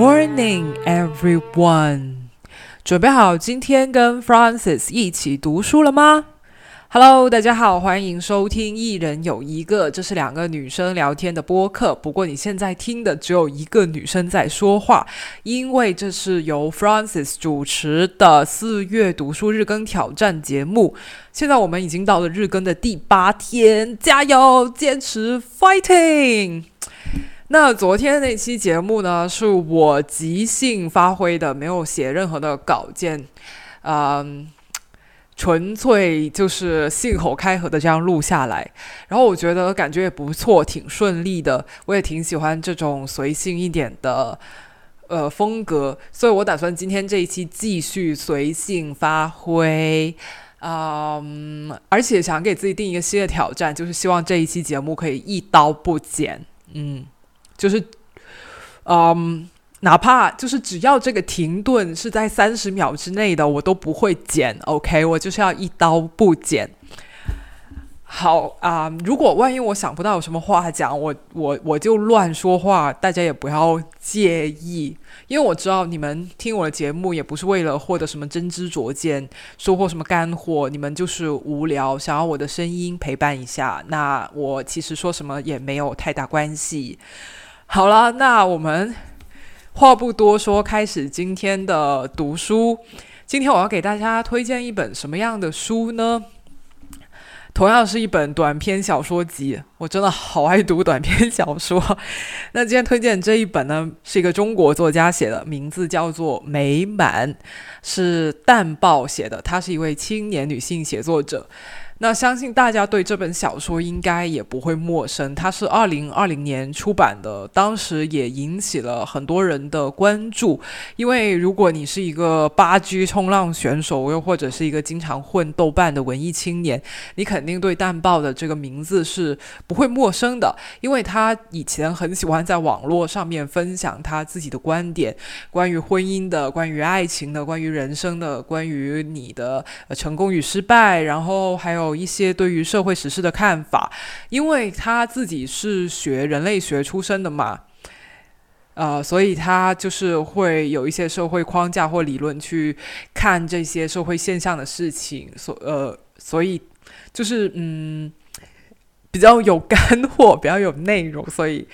Morning, everyone！准备好今天跟 Francis 一起读书了吗？Hello，大家好，欢迎收听《一人有一个》，这是两个女生聊天的播客。不过你现在听的只有一个女生在说话，因为这是由 Francis 主持的四月读书日更挑战节目。现在我们已经到了日更的第八天，加油，坚持，fighting！那昨天那期节目呢，是我即兴发挥的，没有写任何的稿件，嗯，纯粹就是信口开河的这样录下来。然后我觉得感觉也不错，挺顺利的。我也挺喜欢这种随性一点的呃风格，所以我打算今天这一期继续随性发挥，嗯，而且想给自己定一个新的挑战，就是希望这一期节目可以一刀不剪，嗯。就是，嗯，哪怕就是只要这个停顿是在三十秒之内的，我都不会剪。OK，我就是要一刀不剪。好啊，如果万一我想不到有什么话讲，我我我就乱说话，大家也不要介意，因为我知道你们听我的节目也不是为了获得什么真知灼见，收获什么干货，你们就是无聊，想要我的声音陪伴一下。那我其实说什么也没有太大关系。好了，那我们话不多说，开始今天的读书。今天我要给大家推荐一本什么样的书呢？同样是一本短篇小说集，我真的好爱读短篇小说。那今天推荐这一本呢，是一个中国作家写的，名字叫做《美满》，是淡报写的，她是一位青年女性写作者。那相信大家对这本小说应该也不会陌生，它是二零二零年出版的，当时也引起了很多人的关注。因为如果你是一个八 G 冲浪选手，又或者是一个经常混豆瓣的文艺青年，你肯定对淡报的这个名字是不会陌生的，因为他以前很喜欢在网络上面分享他自己的观点，关于婚姻的，关于爱情的，关于人生的，关于你的成功与失败，然后还有。有一些对于社会实事的看法，因为他自己是学人类学出身的嘛，呃，所以他就是会有一些社会框架或理论去看这些社会现象的事情，所呃，所以就是嗯，比较有干货，比较有内容，所以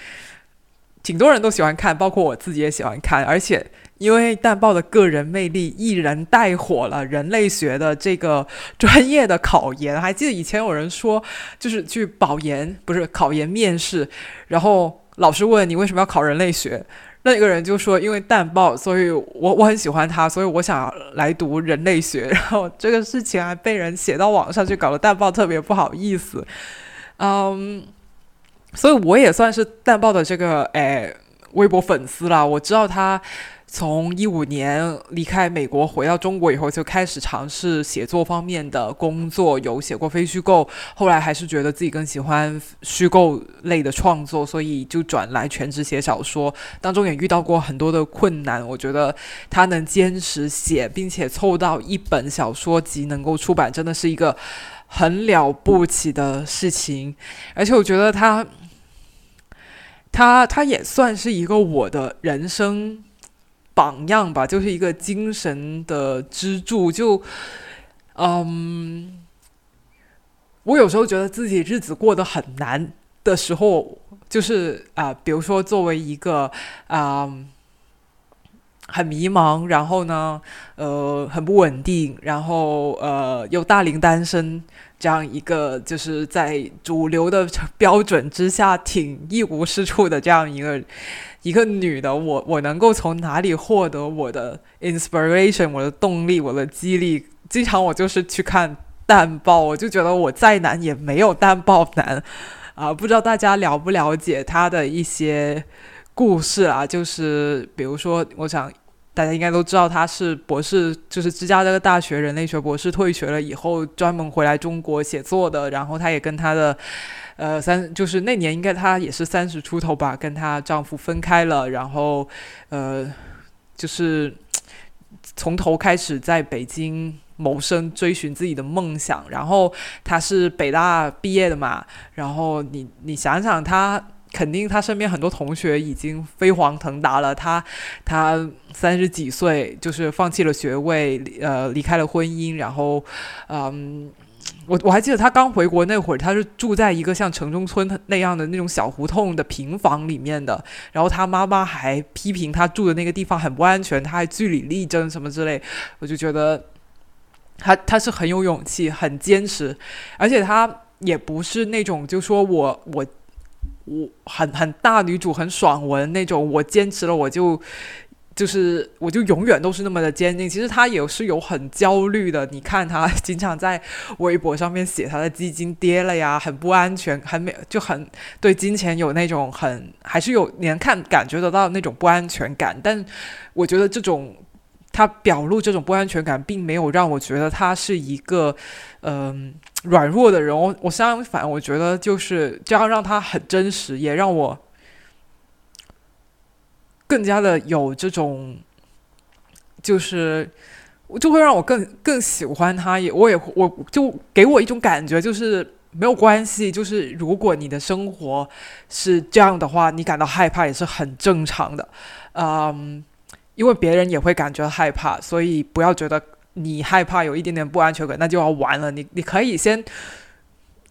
挺多人都喜欢看，包括我自己也喜欢看，而且。因为淡报的个人魅力，一人带火了人类学的这个专业的考研。还记得以前有人说，就是去保研，不是考研面试，然后老师问你为什么要考人类学，那个人就说因为淡报，所以我我很喜欢他，所以我想来读人类学。然后这个事情还被人写到网上去，搞得淡报特别不好意思。嗯，所以我也算是淡报的这个诶微博粉丝啦，我知道他。从一五年离开美国回到中国以后，就开始尝试写作方面的工作，有写过非虚构，后来还是觉得自己更喜欢虚构类的创作，所以就转来全职写小说。当中也遇到过很多的困难，我觉得他能坚持写，并且凑到一本小说集能够出版，真的是一个很了不起的事情。而且我觉得他，他他也算是一个我的人生。榜样吧，就是一个精神的支柱。就，嗯，我有时候觉得自己日子过得很难的时候，就是啊，比如说作为一个啊，很迷茫，然后呢，呃，很不稳定，然后呃，又大龄单身这样一个，就是在主流的标准之下挺一无是处的这样一个。一个女的，我我能够从哪里获得我的 inspiration，我的动力，我的激励？经常我就是去看淡报，我就觉得我再难也没有淡报难啊！不知道大家了不了解他的一些故事啊？就是比如说，我想大家应该都知道，他是博士，就是芝加哥大学人类学博士，退学了以后专门回来中国写作的。然后他也跟他的。呃，三就是那年应该她也是三十出头吧，跟她丈夫分开了，然后呃，就是从头开始在北京谋生，追寻自己的梦想。然后她是北大毕业的嘛，然后你你想想她。肯定他身边很多同学已经飞黄腾达了，他他三十几岁就是放弃了学位，呃，离开了婚姻，然后，嗯。我我还记得他刚回国那会儿，他是住在一个像城中村那样的那种小胡同的平房里面的。然后他妈妈还批评他住的那个地方很不安全，他还据理力争什么之类。我就觉得他他是很有勇气，很坚持，而且他也不是那种就说我我我很很大女主很爽文那种，我坚持了我就。就是，我就永远都是那么的坚定。其实他也是有很焦虑的。你看他 经常在微博上面写他的基金跌了呀，很不安全，很没就很对金钱有那种很还是有你能看感觉得到那种不安全感。但我觉得这种他表露这种不安全感，并没有让我觉得他是一个嗯软弱的人。我我相反，我觉得就是这样让他很真实，也让我。更加的有这种，就是就会让我更更喜欢他，也我也我就给我一种感觉，就是没有关系，就是如果你的生活是这样的话，你感到害怕也是很正常的，嗯，因为别人也会感觉害怕，所以不要觉得你害怕有一点点不安全感，那就要完了。你你可以先，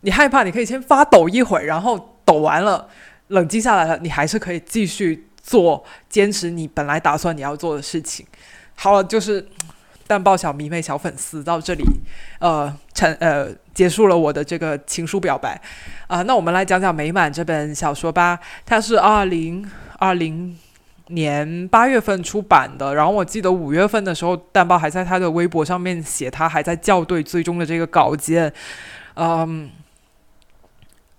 你害怕，你可以先发抖一会儿，然后抖完了，冷静下来了，你还是可以继续。做坚持你本来打算你要做的事情。好了，就是淡爆小迷妹小粉丝到这里，呃，成呃结束了我的这个情书表白啊。那我们来讲讲《美满》这本小说吧。它是二零二零年八月份出版的，然后我记得五月份的时候，蛋包还在他的微博上面写他还在校对最终的这个稿件，嗯。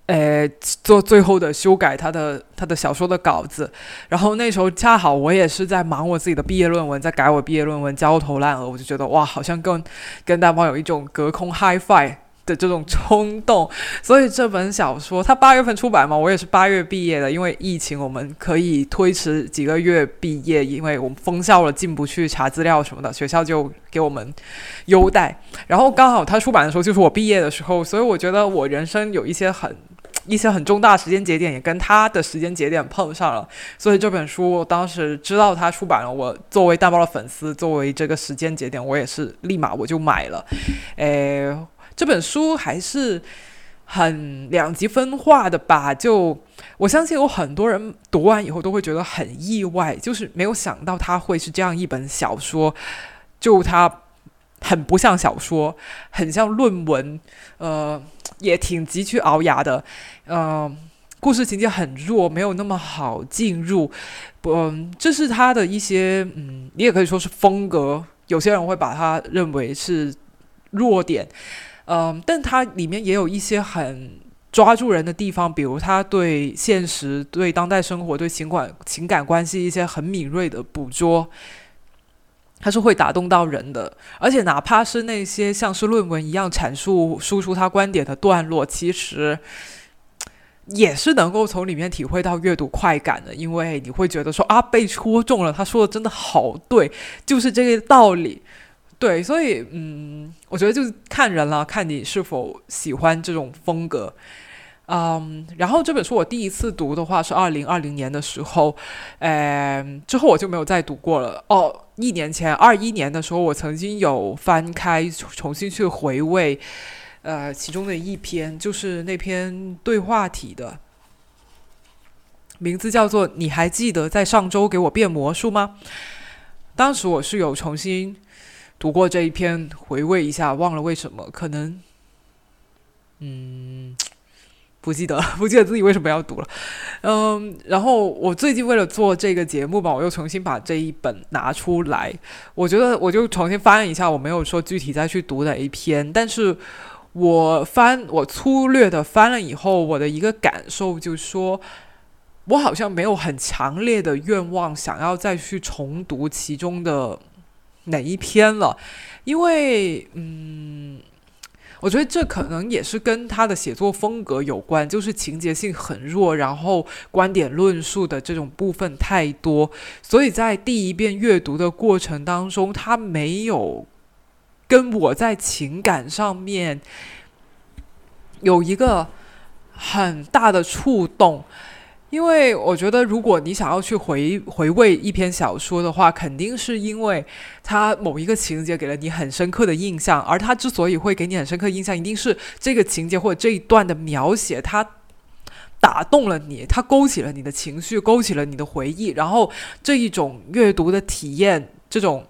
诶，做最后的修改，他的他的小说的稿子，然后那时候恰好我也是在忙我自己的毕业论文，在改我毕业论文，焦头烂额，我就觉得哇，好像跟跟蛋包有一种隔空 hi fi 的这种冲动，所以这本小说它八月份出版嘛，我也是八月毕业的，因为疫情我们可以推迟几个月毕业，因为我们封校了，进不去查资料什么的，学校就给我们优待，然后刚好它出版的时候就是我毕业的时候，所以我觉得我人生有一些很。一些很重大时间节点也跟他的时间节点碰上了，所以这本书当时知道他出版了，我作为大包的粉丝，作为这个时间节点，我也是立马我就买了。诶，这本书还是很两极分化的吧？就我相信有很多人读完以后都会觉得很意外，就是没有想到他会是这样一本小说，就它很不像小说，很像论文，呃。也挺急去熬牙的，嗯，故事情节很弱，没有那么好进入，不，这是他的一些，嗯，你也可以说是风格，有些人会把它认为是弱点，嗯，但它里面也有一些很抓住人的地方，比如他对现实、对当代生活、对情感情感关系一些很敏锐的捕捉。它是会打动到人的，而且哪怕是那些像是论文一样阐述、输出他观点的段落，其实也是能够从里面体会到阅读快感的，因为你会觉得说啊，被戳中了，他说的真的好对，就是这个道理。对，所以嗯，我觉得就是看人了，看你是否喜欢这种风格。嗯，然后这本书我第一次读的话是二零二零年的时候，嗯，之后我就没有再读过了。哦，一年前二一年的时候，我曾经有翻开重新去回味，呃，其中的一篇就是那篇对话体的，名字叫做“你还记得在上周给我变魔术吗？”当时我是有重新读过这一篇，回味一下，忘了为什么，可能，嗯。不记得，不记得自己为什么要读了，嗯，然后我最近为了做这个节目吧，我又重新把这一本拿出来，我觉得我就重新翻一下，我没有说具体再去读哪一篇，但是我翻我粗略的翻了以后，我的一个感受就是说，我好像没有很强烈的愿望想要再去重读其中的哪一篇了，因为嗯。我觉得这可能也是跟他的写作风格有关，就是情节性很弱，然后观点论述的这种部分太多，所以在第一遍阅读的过程当中，他没有跟我在情感上面有一个很大的触动。因为我觉得，如果你想要去回回味一篇小说的话，肯定是因为它某一个情节给了你很深刻的印象，而它之所以会给你很深刻印象，一定是这个情节或者这一段的描写，它打动了你，它勾起了你的情绪，勾起了你的回忆，然后这一种阅读的体验，这种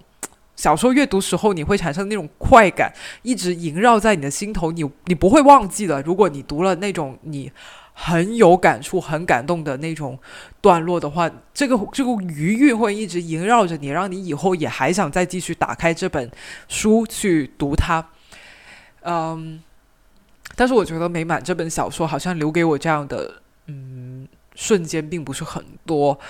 小说阅读时候你会产生那种快感，一直萦绕在你的心头，你你不会忘记的。如果你读了那种你。很有感触、很感动的那种段落的话，这个这个余韵会一直萦绕着你，让你以后也还想再继续打开这本书去读它。嗯，但是我觉得美满这本小说好像留给我这样的嗯瞬间并不是很多。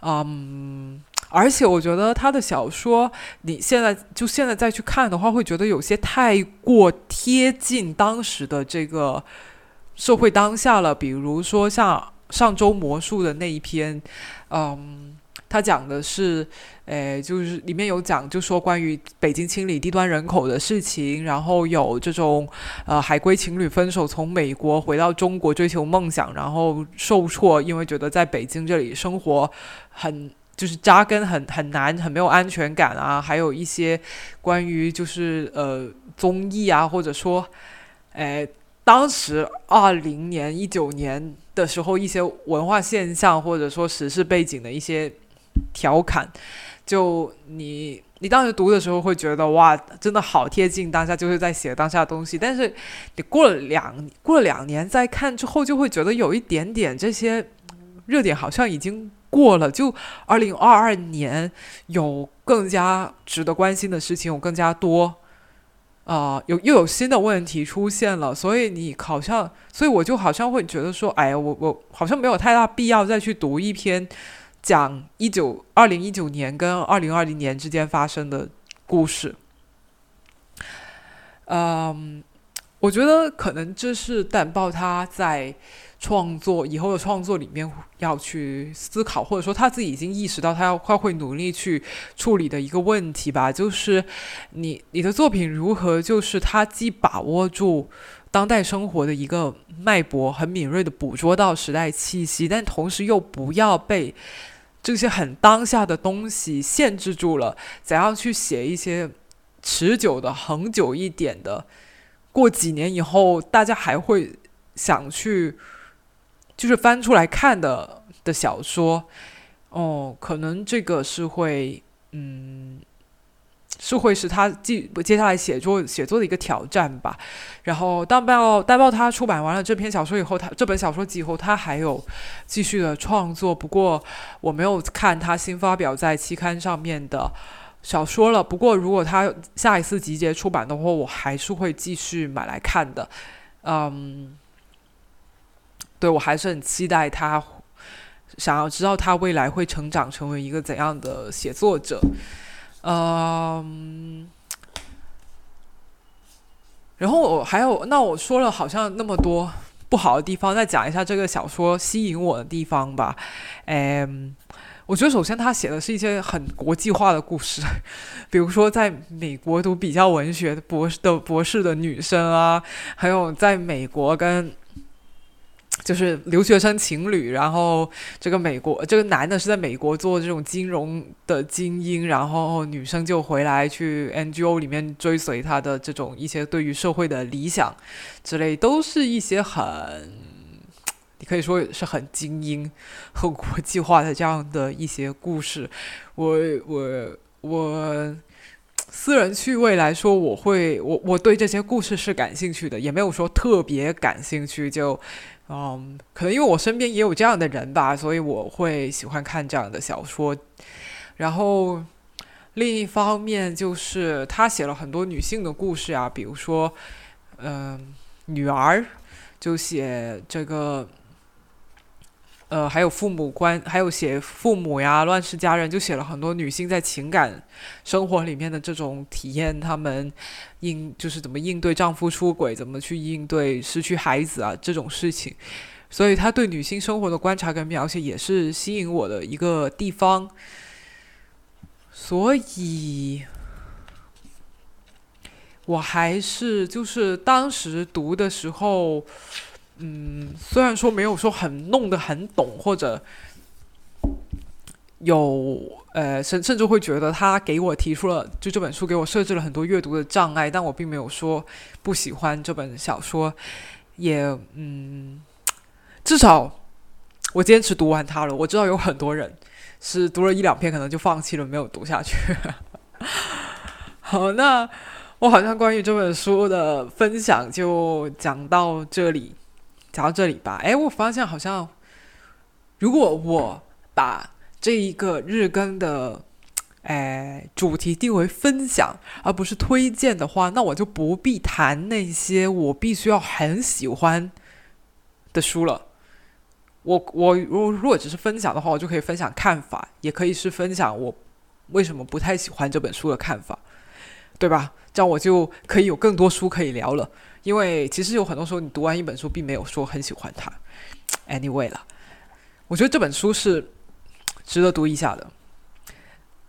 嗯，而且我觉得他的小说，你现在就现在再去看的话，会觉得有些太过贴近当时的这个。社会当下了，比如说像上周魔术的那一篇，嗯，他讲的是，诶，就是里面有讲，就说关于北京清理低端人口的事情，然后有这种呃海归情侣分手，从美国回到中国追求梦想，然后受挫，因为觉得在北京这里生活很就是扎根很很难，很没有安全感啊，还有一些关于就是呃综艺啊，或者说，诶。当时二零年、一九年的时候，一些文化现象或者说时事背景的一些调侃，就你你当时读的时候会觉得哇，真的好贴近当下，就是在写当下东西。但是你过了两过了两年再看之后，就会觉得有一点点这些热点好像已经过了。就二零二二年有更加值得关心的事情有更加多。啊，有又有新的问题出现了，所以你好像，所以我就好像会觉得说，哎呀，我我好像没有太大必要再去读一篇讲一九二零一九年跟二零二零年之间发生的故事。嗯，我觉得可能这是淡报他在。创作以后的创作里面要去思考，或者说他自己已经意识到他要他会努力去处理的一个问题吧，就是你你的作品如何，就是他既把握住当代生活的一个脉搏，很敏锐的捕捉到时代气息，但同时又不要被这些很当下的东西限制住了，怎样去写一些持久的、恒久一点的，过几年以后大家还会想去。就是翻出来看的的小说，哦，可能这个是会，嗯，是会是他接接下来写作写作的一个挑战吧。然后，当报大报他出版完了这篇小说以后，他这本小说集以后，他还有继续的创作。不过，我没有看他新发表在期刊上面的小说了。不过，如果他下一次集结出版的话，我还是会继续买来看的。嗯。对我还是很期待他，想要知道他未来会成长成为一个怎样的写作者。嗯，然后我还有，那我说了好像那么多不好的地方，再讲一下这个小说吸引我的地方吧。嗯，我觉得首先他写的是一些很国际化的故事，比如说在美国读比较文学博士的博士的女生啊，还有在美国跟。就是留学生情侣，然后这个美国这个男的是在美国做这种金融的精英，然后女生就回来去 NGO 里面追随他的这种一些对于社会的理想之类，都是一些很你可以说是很精英、很国际化的这样的一些故事。我我我私人趣味来说，我会我我对这些故事是感兴趣的，也没有说特别感兴趣就。嗯，可能因为我身边也有这样的人吧，所以我会喜欢看这样的小说。然后另一方面就是他写了很多女性的故事啊，比如说，嗯，女儿就写这个。呃，还有父母关，还有写父母呀，乱世佳人，就写了很多女性在情感生活里面的这种体验，她们应就是怎么应对丈夫出轨，怎么去应对失去孩子啊这种事情，所以他对女性生活的观察跟描写也是吸引我的一个地方，所以我还是就是当时读的时候。嗯，虽然说没有说很弄得很懂，或者有呃甚甚至会觉得他给我提出了就这本书给我设置了很多阅读的障碍，但我并没有说不喜欢这本小说，也嗯，至少我坚持读完它了。我知道有很多人是读了一两篇可能就放弃了，没有读下去。好，那我好像关于这本书的分享就讲到这里。讲到这里吧，哎，我发现好像，如果我把这一个日更的，哎，主题定为分享而不是推荐的话，那我就不必谈那些我必须要很喜欢的书了。我我如如果只是分享的话，我就可以分享看法，也可以是分享我为什么不太喜欢这本书的看法，对吧？这样我就可以有更多书可以聊了。因为其实有很多时候，你读完一本书，并没有说很喜欢它。Anyway 了，我觉得这本书是值得读一下的。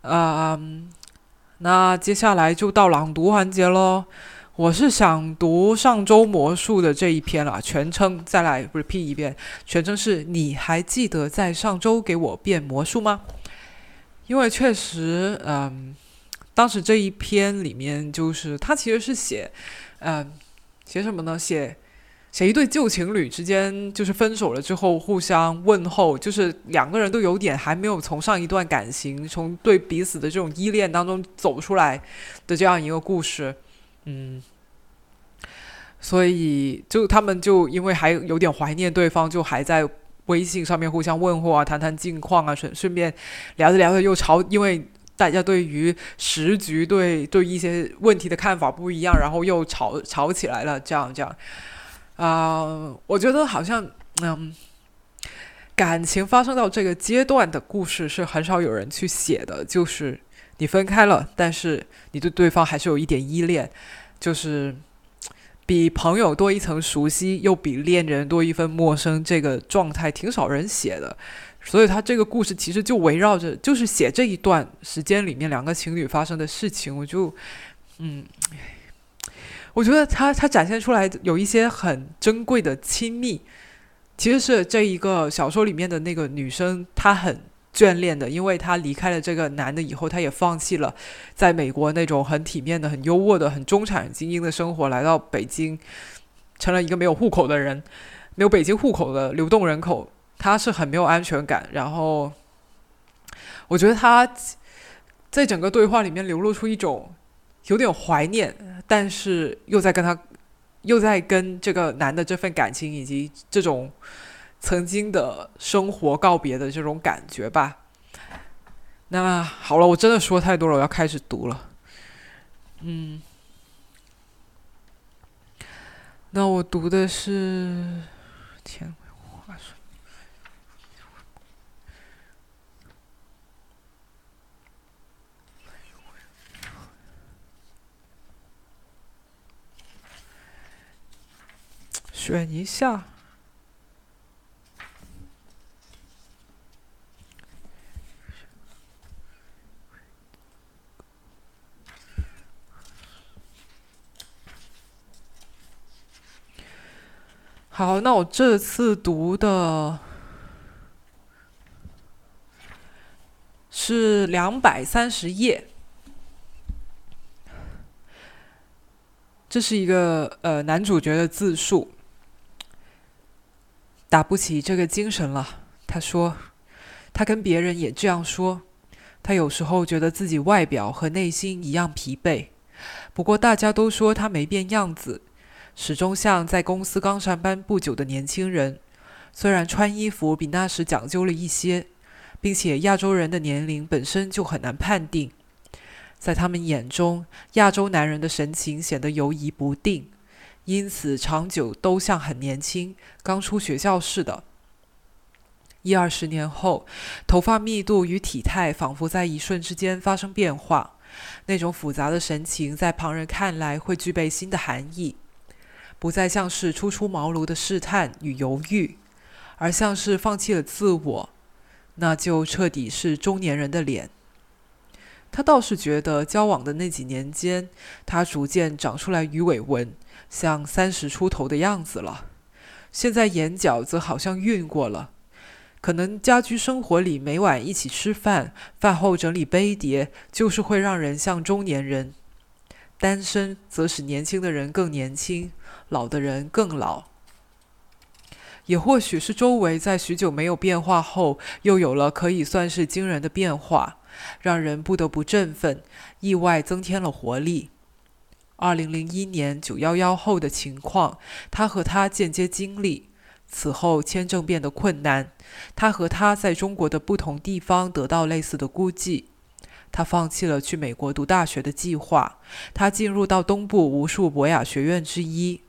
嗯，那接下来就到朗读环节喽。我是想读上周魔术的这一篇了，全称再来 repeat 一遍，全称是你还记得在上周给我变魔术吗？因为确实，嗯，当时这一篇里面就是他其实是写，嗯。写什么呢？写写一对旧情侣之间，就是分手了之后互相问候，就是两个人都有点还没有从上一段感情，从对彼此的这种依恋当中走出来的这样一个故事。嗯，所以就他们就因为还有点怀念对方，就还在微信上面互相问候啊，谈谈近况啊，顺顺便聊着聊着又吵，因为。大家对于时局、对对一些问题的看法不一样，然后又吵吵起来了，这样这样，啊，我觉得好像嗯，感情发生到这个阶段的故事是很少有人去写的，就是你分开了，但是你对对方还是有一点依恋，就是比朋友多一层熟悉，又比恋人多一份陌生，这个状态挺少人写的。所以他这个故事其实就围绕着，就是写这一段时间里面两个情侣发生的事情。我就，嗯，我觉得他他展现出来有一些很珍贵的亲密，其实是这一个小说里面的那个女生她很眷恋的，因为她离开了这个男的以后，她也放弃了在美国那种很体面的、很优渥的、很中产精英的生活，来到北京，成了一个没有户口的人，没有北京户口的流动人口。他是很没有安全感，然后我觉得他在整个对话里面流露出一种有点怀念，但是又在跟他又在跟这个男的这份感情以及这种曾经的生活告别的这种感觉吧。那好了，我真的说太多了，我要开始读了。嗯，那我读的是天。选一下。好，那我这次读的是两百三十页。这是一个呃男主角的自述。打不起这个精神了，他说，他跟别人也这样说。他有时候觉得自己外表和内心一样疲惫，不过大家都说他没变样子，始终像在公司刚上班不久的年轻人。虽然穿衣服比那时讲究了一些，并且亚洲人的年龄本身就很难判定，在他们眼中，亚洲男人的神情显得游移不定。因此，长久都像很年轻、刚出学校似的。一二十年后，头发密度与体态仿佛在一瞬之间发生变化。那种复杂的神情，在旁人看来会具备新的含义，不再像是初出茅庐的试探与犹豫，而像是放弃了自我。那就彻底是中年人的脸。他倒是觉得，交往的那几年间，他逐渐长出来鱼尾纹。像三十出头的样子了，现在眼角则好像晕过了。可能家居生活里每晚一起吃饭，饭后整理杯碟，就是会让人像中年人。单身则使年轻的人更年轻，老的人更老。也或许是周围在许久没有变化后，又有了可以算是惊人的变化，让人不得不振奋，意外增添了活力。二零零一年九幺幺后的情况，他和他间接经历。此后签证变得困难，他和他在中国的不同地方得到类似的估计。他放弃了去美国读大学的计划，他进入到东部无数博雅学院之一。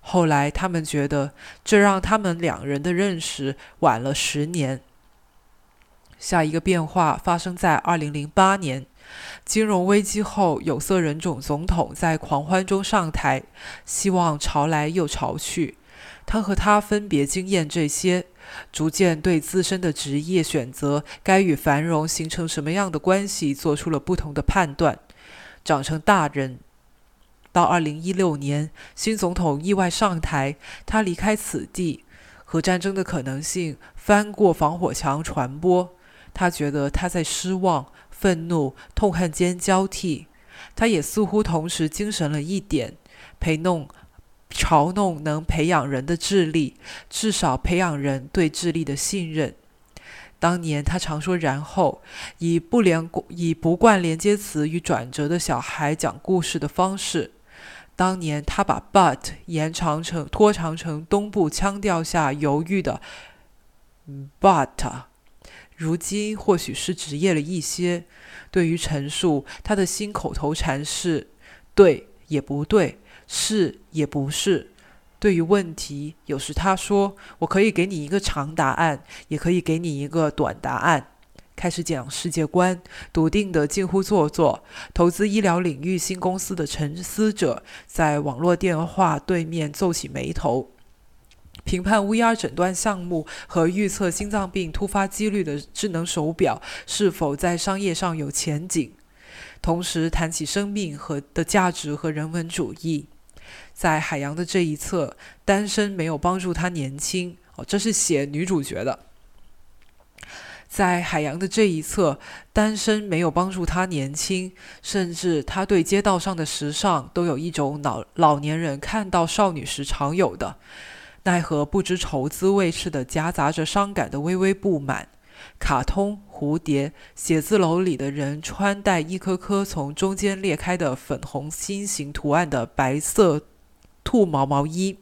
后来他们觉得这让他们两人的认识晚了十年。下一个变化发生在二零零八年，金融危机后，有色人种总统在狂欢中上台，希望潮来又潮去。他和他分别经验这些，逐渐对自身的职业选择该与繁荣形成什么样的关系做出了不同的判断。长成大人，到二零一六年，新总统意外上台，他离开此地，核战争的可能性翻过防火墙传播。他觉得他在失望、愤怒、痛恨间交替。他也似乎同时精神了一点，陪弄。嘲弄能培养人的智力，至少培养人对智力的信任。当年他常说“然后”，以不连以不惯连接词与转折的小孩讲故事的方式。当年他把 “but” 延长成拖长成东部腔调下犹豫的 “but”。如今或许是职业了一些，对于陈述他的新口头禅是“对也不对”。是也不是。对于问题，有时他说：“我可以给你一个长答案，也可以给你一个短答案。”开始讲世界观，笃定的近乎做作。投资医疗领域新公司的沉思者，在网络电话对面皱起眉头，评判 VR 诊断项目和预测心脏病突发几率的智能手表是否在商业上有前景，同时谈起生命和的价值和人文主义。在海洋的这一侧，单身没有帮助他年轻哦，这是写女主角的。在海洋的这一侧，单身没有帮助他年轻，甚至他对街道上的时尚都有一种老老年人看到少女时常有的奈何不知愁滋味似的夹杂着伤感的微微不满。卡通蝴蝶写字楼里的人穿戴一颗颗从中间裂开的粉红心形图案的白色。兔毛毛衣，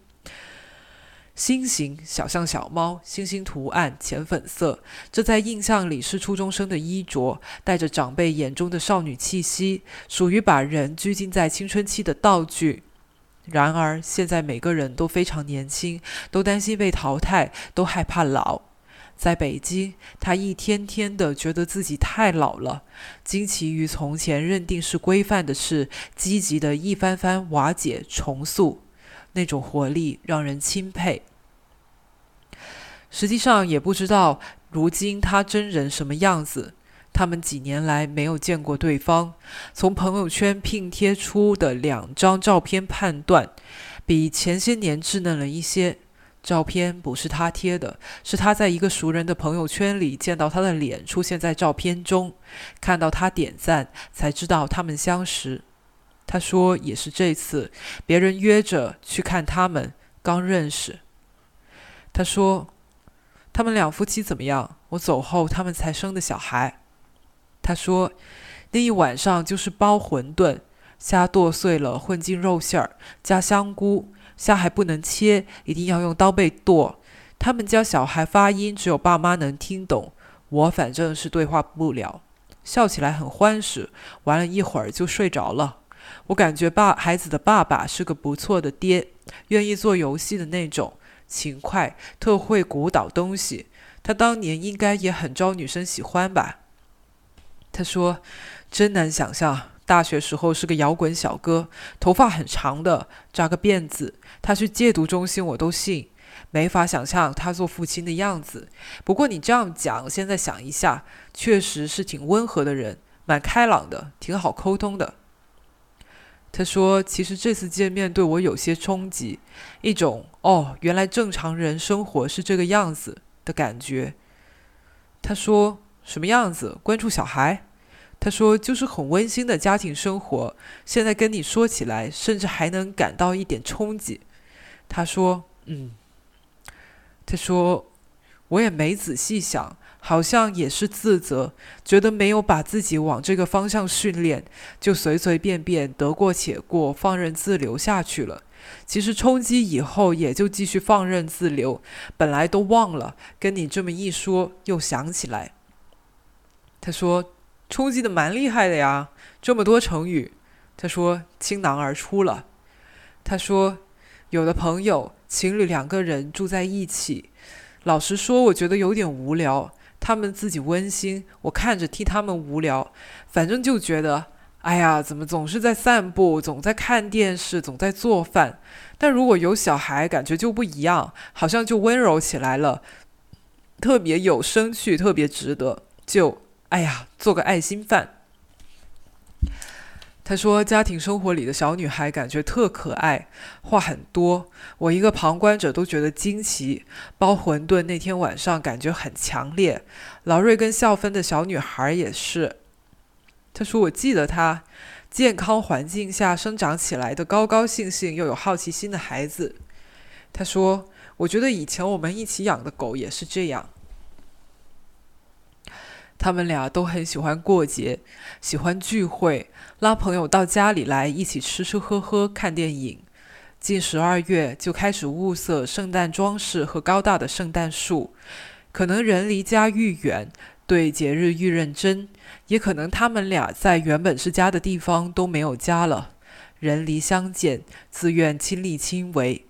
心形小象小猫，星星图案浅粉色，这在印象里是初中生的衣着，带着长辈眼中的少女气息，属于把人拘禁在青春期的道具。然而现在每个人都非常年轻，都担心被淘汰，都害怕老。在北京，他一天天的觉得自己太老了，惊奇于从前认定是规范的事，积极的一番番瓦解重塑。那种活力让人钦佩。实际上也不知道如今他真人什么样子。他们几年来没有见过对方，从朋友圈拼贴出的两张照片判断，比前些年稚嫩了一些。照片不是他贴的，是他在一个熟人的朋友圈里见到他的脸出现在照片中，看到他点赞，才知道他们相识。他说：“也是这次，别人约着去看他们，刚认识。”他说：“他们两夫妻怎么样？我走后，他们才生的小孩。”他说：“那一晚上就是包馄饨，虾剁碎了混进肉馅儿，加香菇，虾还不能切，一定要用刀背剁。他们家小孩发音只有爸妈能听懂，我反正是对话不了。笑起来很欢实，玩了一会儿就睡着了。”我感觉爸孩子的爸爸是个不错的爹，愿意做游戏的那种，勤快，特会鼓捣东西。他当年应该也很招女生喜欢吧？他说：“真难想象，大学时候是个摇滚小哥，头发很长的，扎个辫子。他去戒毒中心，我都信。没法想象他做父亲的样子。不过你这样讲，现在想一下，确实是挺温和的人，蛮开朗的，挺好沟通的。”他说：“其实这次见面对我有些冲击，一种哦，原来正常人生活是这个样子的感觉。”他说：“什么样子？关注小孩？”他说：“就是很温馨的家庭生活。”现在跟你说起来，甚至还能感到一点冲击。他说：“嗯。”他说：“我也没仔细想。”好像也是自责，觉得没有把自己往这个方向训练，就随随便便得过且过，放任自流下去了。其实冲击以后也就继续放任自流，本来都忘了，跟你这么一说又想起来。他说冲击的蛮厉害的呀，这么多成语。他说倾囊而出了。他说有的朋友情侣两个人住在一起，老实说，我觉得有点无聊。他们自己温馨，我看着替他们无聊，反正就觉得，哎呀，怎么总是在散步，总在看电视，总在做饭。但如果有小孩，感觉就不一样，好像就温柔起来了，特别有生趣，特别值得。就，哎呀，做个爱心饭。他说：“家庭生活里的小女孩感觉特可爱，话很多。我一个旁观者都觉得惊奇。包馄饨那天晚上感觉很强烈。劳瑞跟校芬的小女孩也是。”他说：“我记得她，健康环境下生长起来的高高兴兴又有好奇心的孩子。”他说：“我觉得以前我们一起养的狗也是这样。”他们俩都很喜欢过节，喜欢聚会，拉朋友到家里来一起吃吃喝喝、看电影。近十二月就开始物色圣诞装饰和高大的圣诞树。可能人离家愈远，对节日愈认真；也可能他们俩在原本是家的地方都没有家了，人离相见，自愿亲力亲为。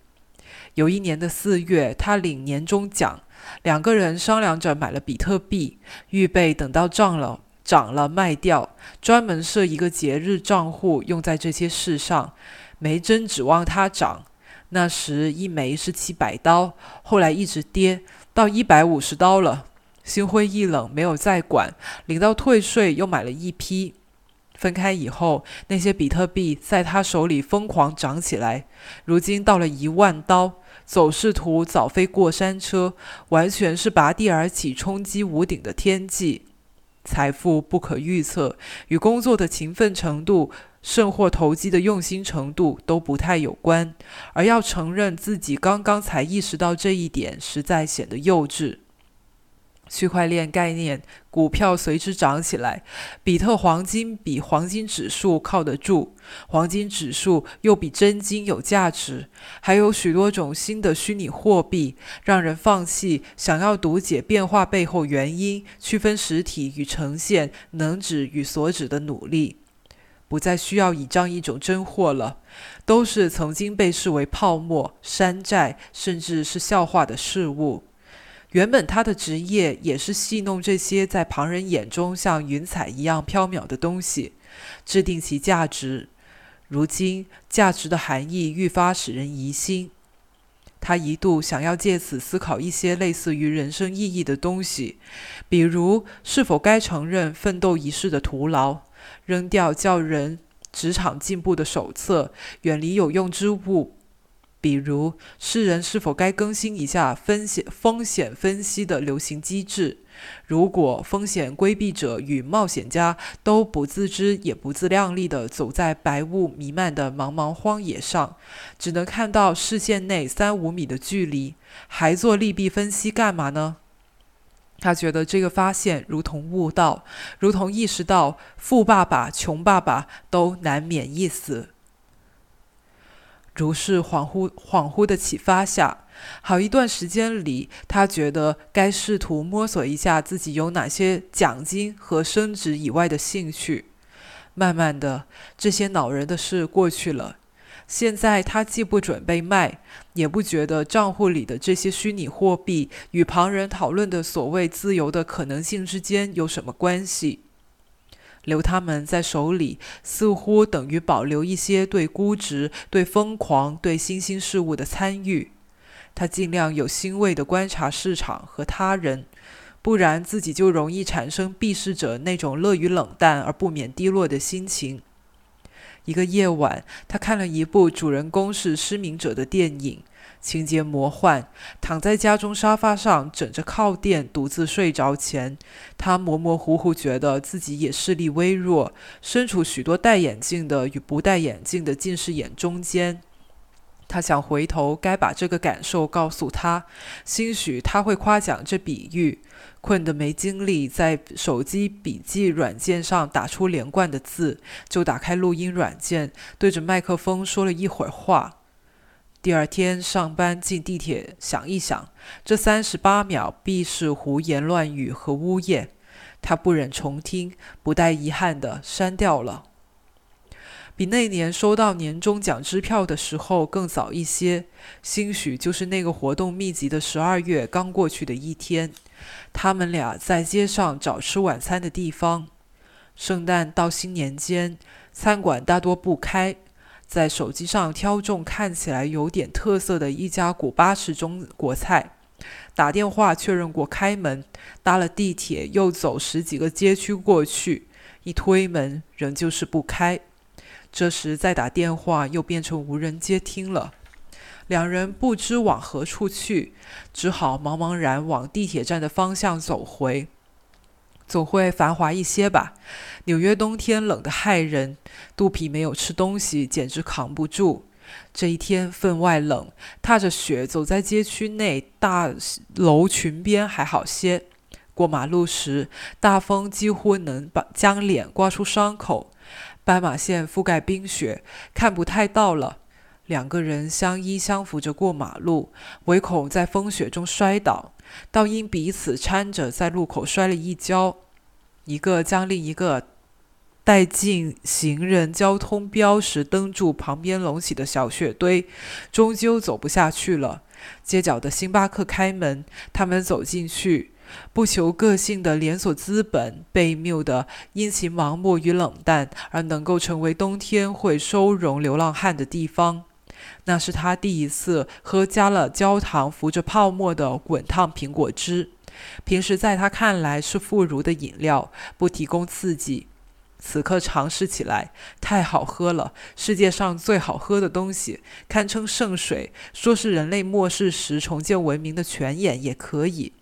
有一年的四月，他领年终奖。两个人商量着买了比特币，预备等到涨了涨了卖掉，专门设一个节日账户用在这些事上。没真指望它涨，那时一枚是七百刀，后来一直跌到一百五十刀了。心灰意冷，没有再管。领到退税，又买了一批。分开以后，那些比特币在他手里疯狂涨起来，如今到了一万刀。走势图早飞过山车，完全是拔地而起、冲击屋顶的天际。财富不可预测，与工作的勤奋程度、甚或投机的用心程度都不太有关。而要承认自己刚刚才意识到这一点，实在显得幼稚。区块链概念，股票随之涨起来。比特黄金比黄金指数靠得住，黄金指数又比真金有价值。还有许多种新的虚拟货币，让人放弃想要读解变化背后原因、区分实体与呈现、能指与所指的努力，不再需要倚仗一种真货了，都是曾经被视为泡沫、山寨，甚至是笑话的事物。原本他的职业也是戏弄这些在旁人眼中像云彩一样飘渺的东西，制定其价值。如今，价值的含义愈发使人疑心。他一度想要借此思考一些类似于人生意义的东西，比如是否该承认奋斗一世的徒劳，扔掉叫人职场进步的手册，远离有用之物。比如，世人是否该更新一下风险风险分析的流行机制？如果风险规避者与冒险家都不自知也不自量力地走在白雾弥漫的茫茫荒野上，只能看到视线内三五米的距离，还做利弊分析干嘛呢？他觉得这个发现如同悟道，如同意识到富爸爸、穷爸爸都难免一死。如是恍惚恍惚的启发下，好一段时间里，他觉得该试图摸索一下自己有哪些奖金和升职以外的兴趣。慢慢的，这些恼人的事过去了。现在他既不准备卖，也不觉得账户里的这些虚拟货币与旁人讨论的所谓自由的可能性之间有什么关系。留他们在手里，似乎等于保留一些对估值、对疯狂、对新兴事物的参与。他尽量有欣慰地观察市场和他人，不然自己就容易产生避世者那种乐于冷淡而不免低落的心情。一个夜晚，他看了一部主人公是失明者的电影，情节魔幻。躺在家中沙发上枕着靠垫，独自睡着前，他模模糊糊觉得自己也视力微弱，身处许多戴眼镜的与不戴眼镜的近视眼中间。他想回头，该把这个感受告诉他，兴许他会夸奖这比喻。困得没精力在手机笔记软件上打出连贯的字，就打开录音软件，对着麦克风说了一会儿话。第二天上班进地铁，想一想，这三十八秒必是胡言乱语和呜咽。他不忍重听，不带遗憾的删掉了。比那年收到年终奖支票的时候更早一些，兴许就是那个活动密集的十二月刚过去的一天。他们俩在街上找吃晚餐的地方。圣诞到新年间，餐馆大多不开。在手机上挑中看起来有点特色的一家古巴式中国菜，打电话确认过开门，搭了地铁又走十几个街区过去，一推门仍旧是不开。这时再打电话又变成无人接听了。两人不知往何处去，只好茫茫然往地铁站的方向走回。总会繁华一些吧。纽约冬天冷得害人，肚皮没有吃东西简直扛不住。这一天分外冷，踏着雪走在街区内大楼群边还好些。过马路时，大风几乎能把将脸刮出伤口。斑马线覆盖冰雪，看不太到了。两个人相依相扶着过马路，唯恐在风雪中摔倒，倒因彼此搀着在路口摔了一跤。一个将另一个带进行人交通标识灯柱旁边隆起的小雪堆，终究走不下去了。街角的星巴克开门，他们走进去。不求个性的连锁资本，被谬的因其盲目与冷淡而能够成为冬天会收容流浪汉的地方。那是他第一次喝加了焦糖、浮着泡沫的滚烫苹果汁。平时在他看来是富如的饮料，不提供刺激。此刻尝试起来太好喝了，世界上最好喝的东西，堪称圣水。说是人类末世时重建文明的泉眼也可以。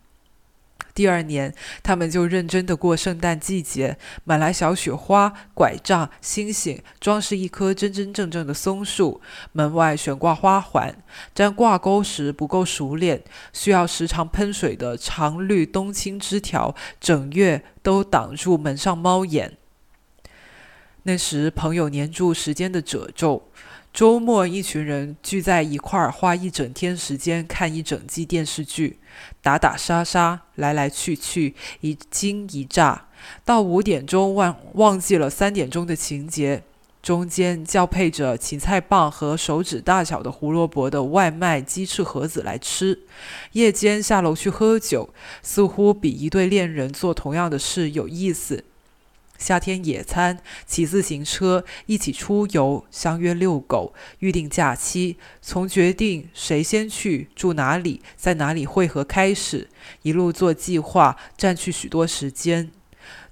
第二年，他们就认真的过圣诞季节，买来小雪花、拐杖、星星，装饰一棵真真正正的松树。门外悬挂花环，粘挂钩时不够熟练，需要时常喷水的长绿冬青枝条，整月都挡住门上猫眼。那时，朋友黏住时间的褶皱。周末，一群人聚在一块儿，花一整天时间看一整季电视剧，打打杀杀，来来去去，一惊一乍。到五点钟，忘忘记了三点钟的情节。中间交配着芹菜棒和手指大小的胡萝卜的外卖鸡翅盒子来吃。夜间下楼去喝酒，似乎比一对恋人做同样的事有意思。夏天野餐，骑自行车，一起出游，相约遛狗，预定假期，从决定谁先去、住哪里、在哪里汇合开始，一路做计划，占去许多时间。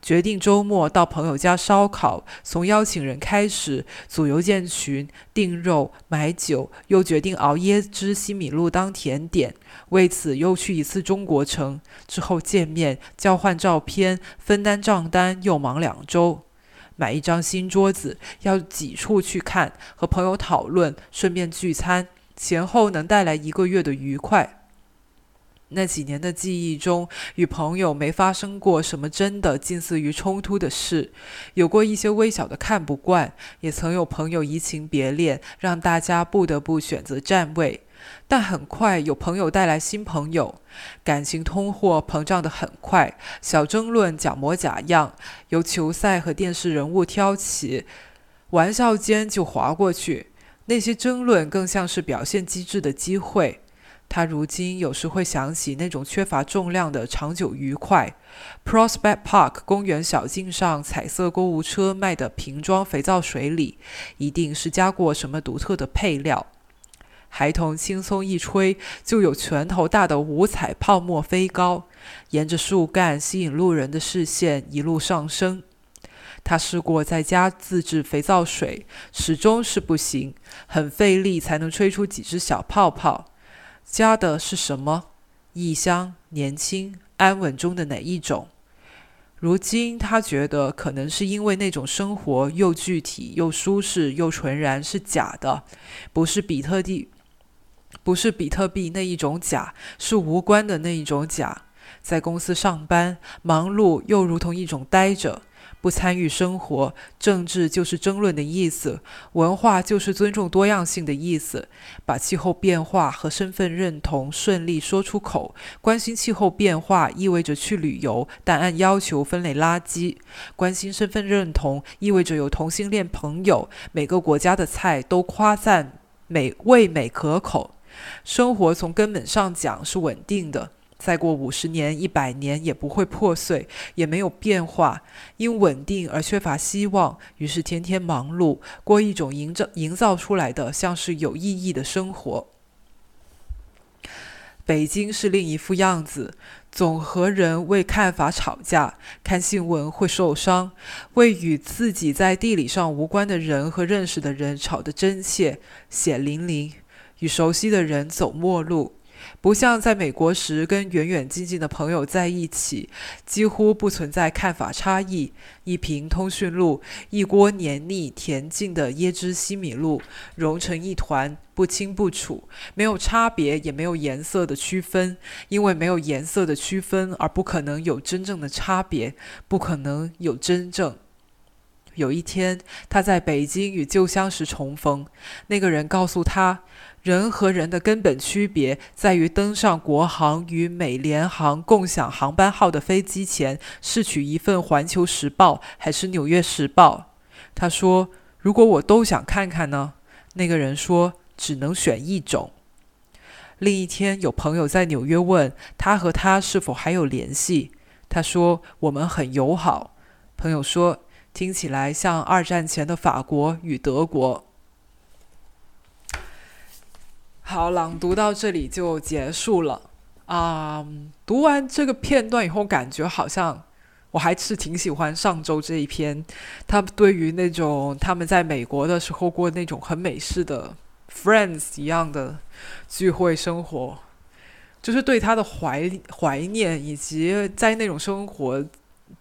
决定周末到朋友家烧烤，从邀请人开始，组邮件群，订肉，买酒，又决定熬椰汁西米露当甜点。为此又去一次中国城，之后见面，交换照片，分担账单，又忙两周。买一张新桌子，要几处去看，和朋友讨论，顺便聚餐，前后能带来一个月的愉快。那几年的记忆中，与朋友没发生过什么真的近似于冲突的事，有过一些微小的看不惯，也曾有朋友移情别恋，让大家不得不选择站位。但很快有朋友带来新朋友，感情通货膨胀得很快，小争论假模假样，由球赛和电视人物挑起，玩笑间就划过去。那些争论更像是表现机智的机会。他如今有时会想起那种缺乏重量的长久愉快。Prospect Park 公园小径上，彩色购物车卖的瓶装肥皂水里，一定是加过什么独特的配料。孩童轻松一吹，就有拳头大的五彩泡沫飞高，沿着树干吸引路人的视线，一路上升。他试过在家自制肥皂水，始终是不行，很费力才能吹出几只小泡泡。加的是什么？异乡、年轻、安稳中的哪一种？如今他觉得，可能是因为那种生活又具体又舒适又纯然，是假的，不是比特币，不是比特币那一种假，是无关的那一种假。在公司上班，忙碌又如同一种呆着。不参与生活，政治就是争论的意思，文化就是尊重多样性的意思。把气候变化和身份认同顺利说出口，关心气候变化意味着去旅游，但按要求分类垃圾；关心身份认同意味着有同性恋朋友。每个国家的菜都夸赞美味美可口。生活从根本上讲是稳定的。再过五十年、一百年也不会破碎，也没有变化。因稳定而缺乏希望，于是天天忙碌，过一种营造营造出来的像是有意义的生活。北京是另一副样子，总和人为看法吵架，看新闻会受伤，为与自己在地理上无关的人和认识的人吵得真切、血淋淋，与熟悉的人走陌路。不像在美国时跟远远近近的朋友在一起，几乎不存在看法差异。一瓶通讯录，一锅黏腻甜净的椰汁西米露，融成一团，不清不楚，没有差别，也没有颜色的区分。因为没有颜色的区分，而不可能有真正的差别，不可能有真正。有一天，他在北京与旧相识重逢，那个人告诉他。人和人的根本区别在于登上国航与美联航共享航班号的飞机前，是取一份《环球时报》还是《纽约时报》。他说：“如果我都想看看呢？”那个人说：“只能选一种。”另一天，有朋友在纽约问他和他是否还有联系，他说：“我们很友好。”朋友说：“听起来像二战前的法国与德国。”好，朗读到这里就结束了啊！读完这个片段以后，感觉好像我还是挺喜欢上周这一篇。他对于那种他们在美国的时候过那种很美式的 friends 一样的聚会生活，就是对他的怀怀念，以及在那种生活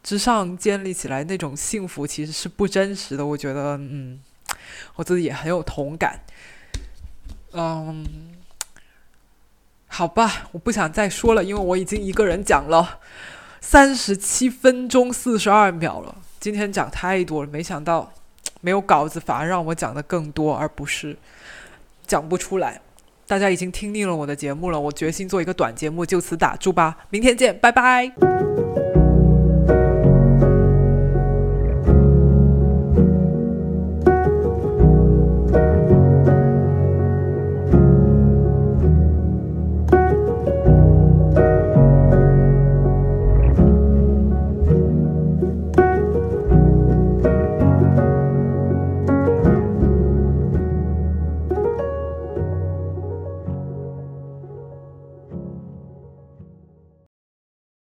之上建立起来那种幸福，其实是不真实的。我觉得，嗯，我自己也很有同感。嗯，好吧，我不想再说了，因为我已经一个人讲了三十七分钟四十二秒了。今天讲太多了，没想到没有稿子反而让我讲的更多，而不是讲不出来。大家已经听腻了我的节目了，我决心做一个短节目，就此打住吧。明天见，拜拜。